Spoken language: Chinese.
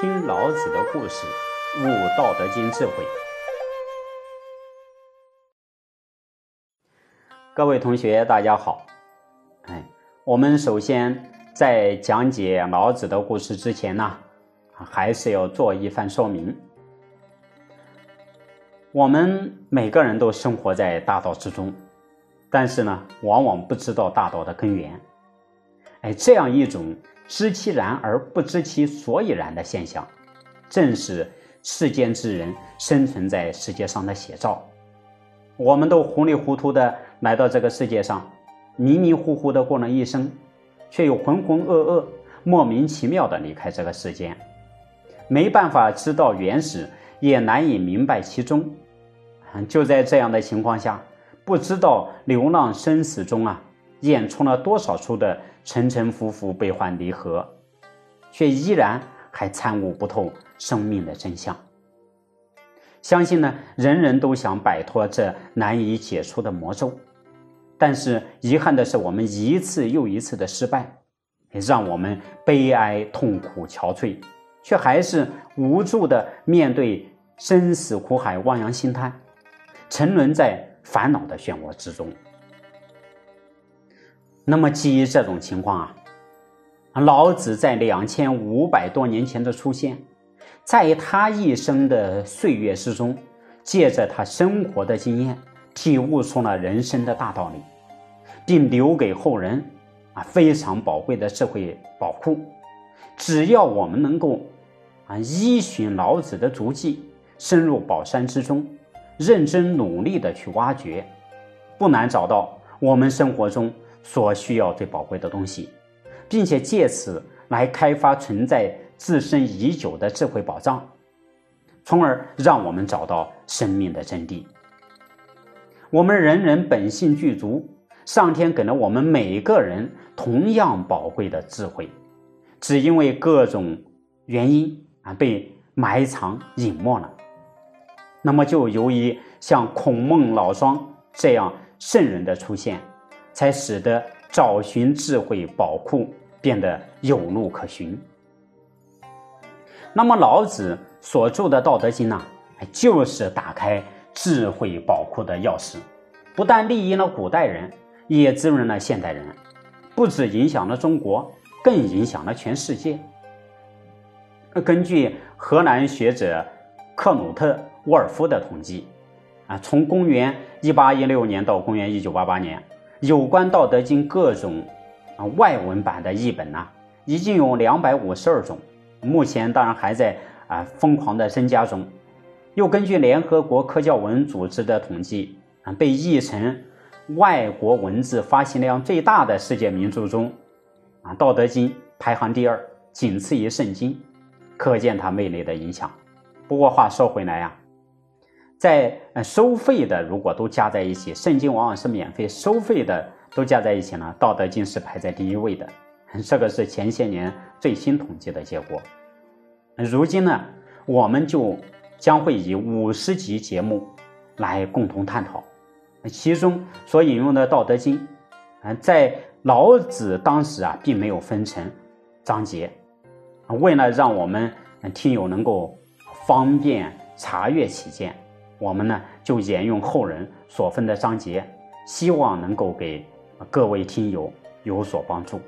听老子的故事，悟《道德经》智慧。各位同学，大家好。哎，我们首先在讲解老子的故事之前呢，还是要做一番说明。我们每个人都生活在大道之中，但是呢，往往不知道大道的根源。哎，这样一种知其然而不知其所以然的现象，正是世间之人生存在世界上的写照。我们都糊里糊涂的来到这个世界上，迷迷糊糊的过了一生，却又浑浑噩噩、莫名其妙的离开这个世间，没办法知道原始，也难以明白其中。就在这样的情况下，不知道流浪生死中啊。演出了多少出的沉沉浮浮、悲欢离合，却依然还参悟不透生命的真相。相信呢，人人都想摆脱这难以解除的魔咒，但是遗憾的是，我们一次又一次的失败，让我们悲哀、痛苦、憔悴，却还是无助的面对生死苦海，望洋兴叹，沉沦在烦恼的漩涡之中。那么，基于这种情况啊，老子在两千五百多年前的出现，在他一生的岁月之中，借着他生活的经验，体悟出了人生的大道理，并留给后人啊非常宝贵的智慧宝库。只要我们能够啊依循老子的足迹，深入宝山之中，认真努力的去挖掘，不难找到我们生活中。所需要最宝贵的东西，并且借此来开发存在自身已久的智慧宝藏，从而让我们找到生命的真谛。我们人人本性具足，上天给了我们每一个人同样宝贵的智慧，只因为各种原因啊被埋藏隐没了。那么，就由于像孔孟老庄这样圣人的出现。才使得找寻智慧宝库变得有路可循。那么老子所著的《道德经》呢，就是打开智慧宝库的钥匙，不但利益了古代人，也滋润了现代人，不止影响了中国，更影响了全世界。根据荷兰学者克努特·沃尔夫的统计，啊，从公元一八一六年到公元一九八八年。有关《道德经》各种啊外文版的译本呢，已经有两百五十二种，目前当然还在啊疯狂的增加中。又根据联合国科教文组织的统计啊，被译成外国文字发行量最大的世界名著中，啊《道德经》排行第二，仅次于《圣经》，可见它魅力的影响。不过话说回来呀。在呃收费的如果都加在一起，圣经往往是免费，收费的都加在一起呢，道德经是排在第一位的。这个是前些年最新统计的结果。如今呢，我们就将会以五十集节目来共同探讨，其中所引用的道德经，啊，在老子当时啊，并没有分成章节，为了让我们听友能够方便查阅起见。我们呢就沿用后人所分的章节，希望能够给各位听友有所帮助。